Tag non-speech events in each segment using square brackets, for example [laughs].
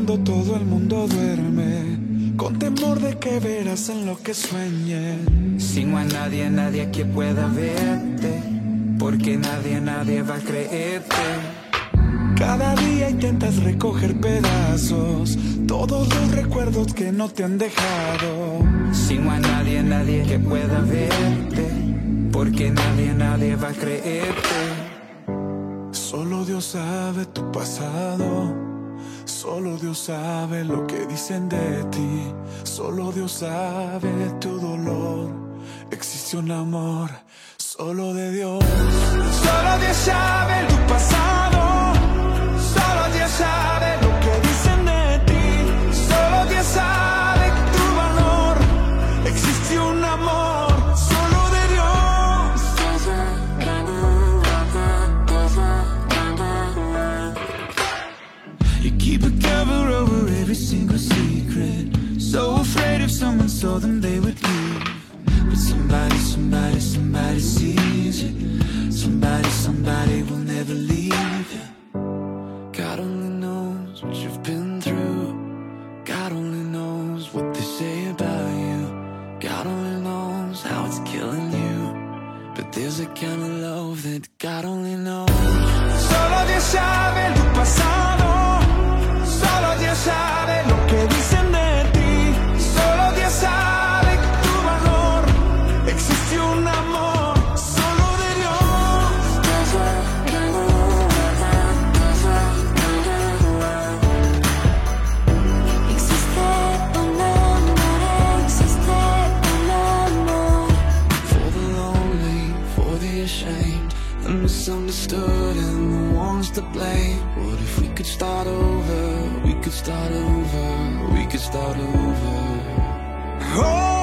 Cuando todo el mundo duerme, con temor de que verás en lo que sueñe. Sin a nadie, nadie que pueda verte, porque nadie, nadie va a creerte. Cada día intentas recoger pedazos, todos los recuerdos que no te han dejado. Sin a nadie, nadie que pueda verte, porque nadie, nadie va a creerte. Solo Dios sabe tu pasado. Solo Dios sabe lo que dicen de ti. Solo Dios sabe tu dolor. Existe un amor solo de Dios. You keep a cover over every single secret. So afraid if someone saw them, they would leave. But somebody, somebody, somebody sees you. Somebody, somebody will never leave you. God only knows what you've been through. God only knows what they say about you. God only knows how it's killing you. But there's a kind of love that God only knows. Solo Dios sabe pasado. To blame. What if we could start over? We could start over. We could start over. Oh,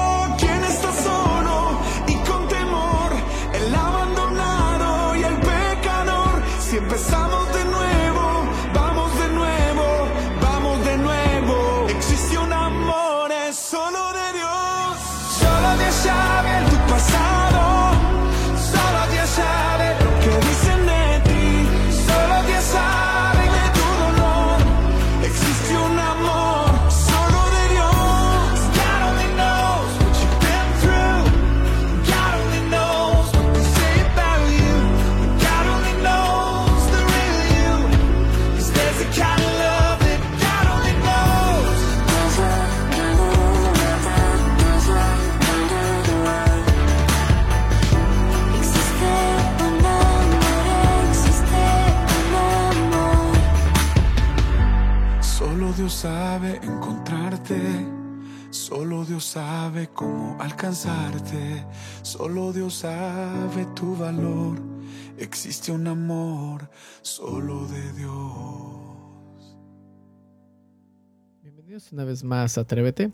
sabe encontrarte. Solo Dios sabe cómo alcanzarte. Solo Dios sabe tu valor. Existe un amor solo de Dios. Bienvenidos una vez más a Atrévete.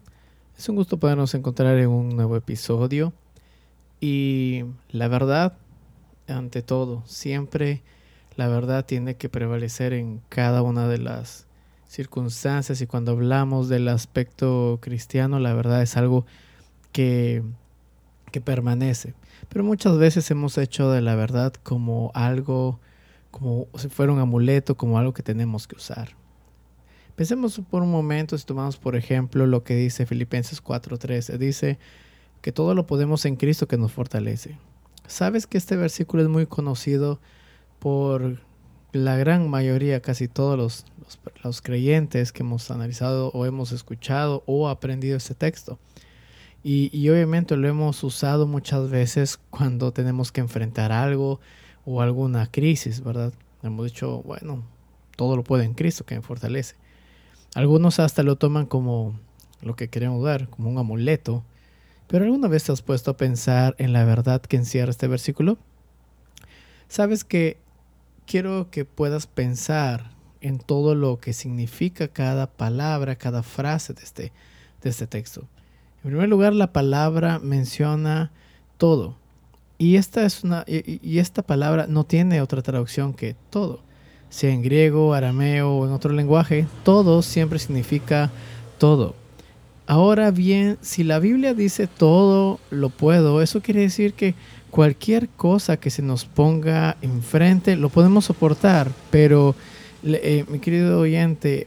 Es un gusto podernos encontrar en un nuevo episodio. Y la verdad, ante todo, siempre la verdad tiene que prevalecer en cada una de las circunstancias. Y cuando hablamos del aspecto cristiano, la verdad es algo que, que permanece. Pero muchas veces hemos hecho de la verdad como algo, como si fuera un amuleto, como algo que tenemos que usar. Pensemos por un momento, si tomamos por ejemplo lo que dice Filipenses 4:13, dice que todo lo podemos en Cristo que nos fortalece. ¿Sabes que este versículo es muy conocido por la gran mayoría, casi todos los, los, creyentes que hemos analizado o hemos escuchado o aprendido este texto? Y, y obviamente lo hemos usado muchas veces [laughs] cuando tenemos que enfrentar algo o alguna crisis, ¿verdad? Hemos dicho, bueno, todo lo puede en Cristo que me fortalece. Algunos hasta lo toman como lo que queremos dar, como un amuleto. Pero ¿alguna vez has puesto a pensar en la verdad que encierra este versículo? Sabes que quiero que puedas pensar en todo lo que significa cada palabra, cada frase de este, de este texto. En primer lugar, la palabra menciona todo. Y esta, es una, y, y esta palabra no tiene otra traducción que todo. Sea en griego, arameo o en otro lenguaje, todo siempre significa todo. Ahora bien, si la Biblia dice todo lo puedo, eso quiere decir que cualquier cosa que se nos ponga enfrente lo podemos soportar, pero eh, mi querido oyente,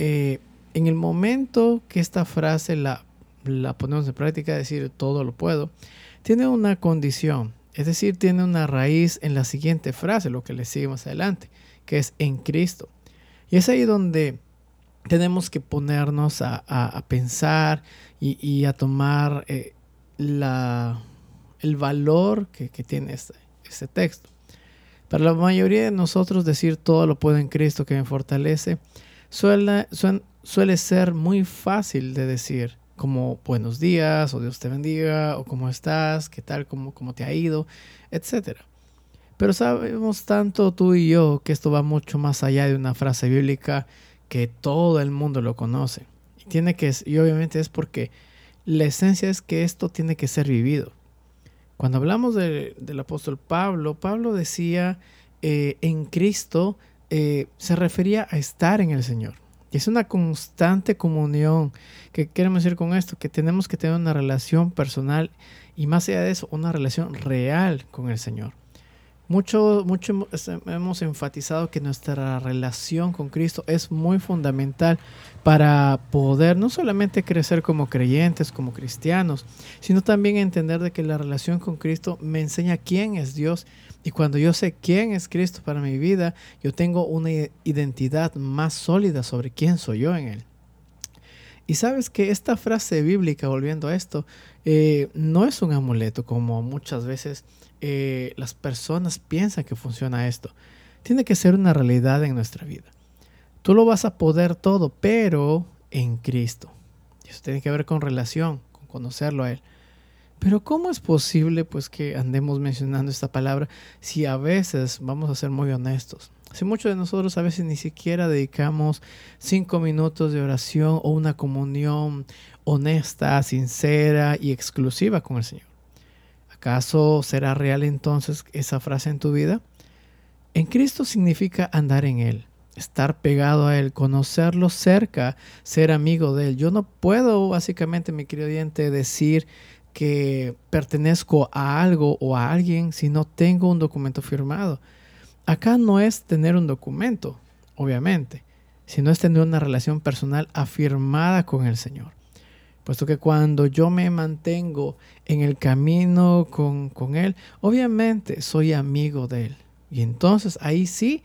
eh, en el momento que esta frase la, la ponemos en práctica, decir todo lo puedo, tiene una condición, es decir, tiene una raíz en la siguiente frase, lo que le sigue más adelante, que es en Cristo. Y es ahí donde tenemos que ponernos a, a- a pensar y, y a tomar eh, la, el valor que, que tiene este, este texto. Para la mayoría de nosotros decir todo lo puedo en Cristo que me fortalece suele, suen- suele ser muy fácil de decir, como buenos días, o Dios te bendiga, o cómo estás, qué tal, cómo, cómo te ha ido, etcétera. Pero sabemos tanto tú y yo que esto va mucho más allá de una frase bíblica que todo el mundo lo conoce. Y, tiene que, y obviamente es porque la esencia es que esto tiene que ser vivido. Cuando hablamos de- del apóstol Pablo, Pablo decía eh, en Cristo, eh, se refería a estar en el Señor. Y es una constante comunión. ¿Qué queremos decir con esto? Que tenemos que tener una relación personal y más allá de eso, una relación real con el Señor. Mucho, hemos- enfatizado que nuestra relación con Cristo es muy fundamental para poder no solamente crecer como creyentes, como cristianos, sino también entender de que la relación con Cristo me enseña quién es Dios y cuando yo sé quién es Cristo para mi vida, yo tengo una identidad más sólida sobre quién soy yo en Él. Y sabes que esta frase bíblica, volviendo a esto, eh, no es un amuleto como muchas veces eh, las personas piensan que funciona esto. Tiene que ser una realidad en nuestra vida. Tú lo vas a poder todo, pero en Cristo. Eso tiene que ver con relación, con conocerlo a Él. Pero ¿cómo es posible pues que andemos mencionando esta palabra si a veces, vamos a ser muy honestos, si muchos de nosotros a veces ni siquiera dedicamos cinco minutos de oración o una comunión honesta, sincera y exclusiva con el Señor? ¿Acaso será real entonces esa frase en tu vida? En Cristo significa andar en Él, estar pegado a Él, conocerlo cerca, ser amigo de Él. Yo no puedo, básicamente, mi querido decir que pertenezco a algo o a alguien si no tengo un documento firmado. Acá no es tener un documento, obviamente, sino es tener una relación personal afirmada con el Señor. Puesto que cuando yo me mantengo en el camino con, con Él, obviamente soy amigo de Él. Y entonces ahí sí,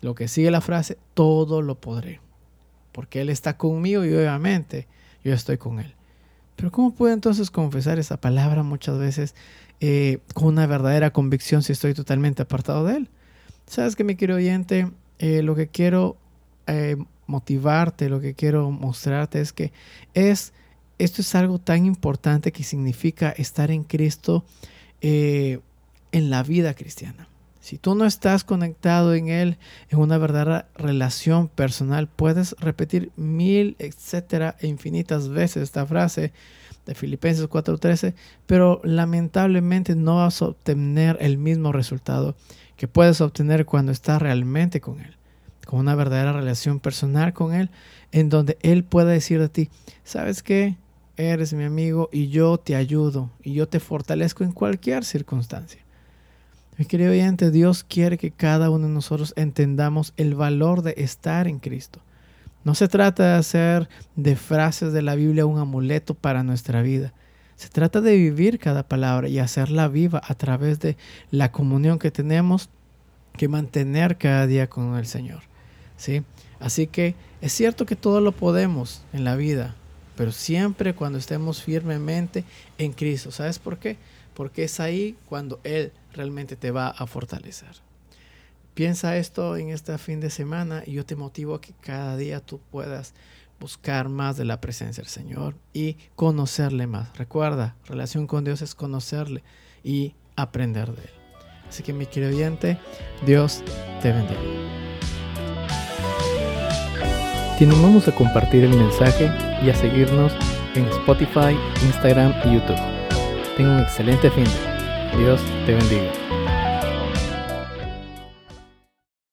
lo que sigue la frase, todo lo podré. Porque Él está conmigo y obviamente yo estoy con Él. Pero ¿cómo puedo entonces confesar esa palabra muchas veces eh, con una verdadera convicción si estoy totalmente apartado de Él? Sabes que mi querido oyente, eh, lo que quiero eh, motivarte, lo que quiero mostrarte es que es, esto es algo tan importante que significa estar en Cristo eh, en la vida cristiana. Si tú no estás conectado en Él, en una verdadera relación personal, puedes repetir mil, etcétera, e infinitas veces esta frase de Filipenses 4:13, pero lamentablemente no vas a obtener el mismo resultado que puedes obtener cuando estás realmente con Él, con una verdadera relación personal con Él, en donde Él pueda decir a ti, ¿sabes qué? Eres mi amigo y yo te ayudo y yo te fortalezco en cualquier circunstancia. Mi querido oyente, Dios quiere que cada uno de nosotros entendamos el valor de estar en Cristo. No se trata de hacer de frases de la Biblia un amuleto para nuestra vida. Se trata de vivir cada palabra y hacerla viva a través de la comunión que tenemos que mantener cada día con el Señor. ¿sí? Así que es cierto que todo lo podemos en la vida, pero siempre cuando estemos firmemente en Cristo. ¿Sabes por qué? Porque es ahí cuando Él realmente te va a fortalecer. Piensa esto en este fin de semana y yo te motivo a que cada día tú puedas buscar más de la presencia del Señor y conocerle más. Recuerda, relación con Dios es conocerle y aprender de Él. Así que mi querido oyente, Dios te bendiga. Te animamos a compartir el mensaje y a seguirnos en Spotify, Instagram y YouTube. Tenga un excelente fin. Dios te bendiga.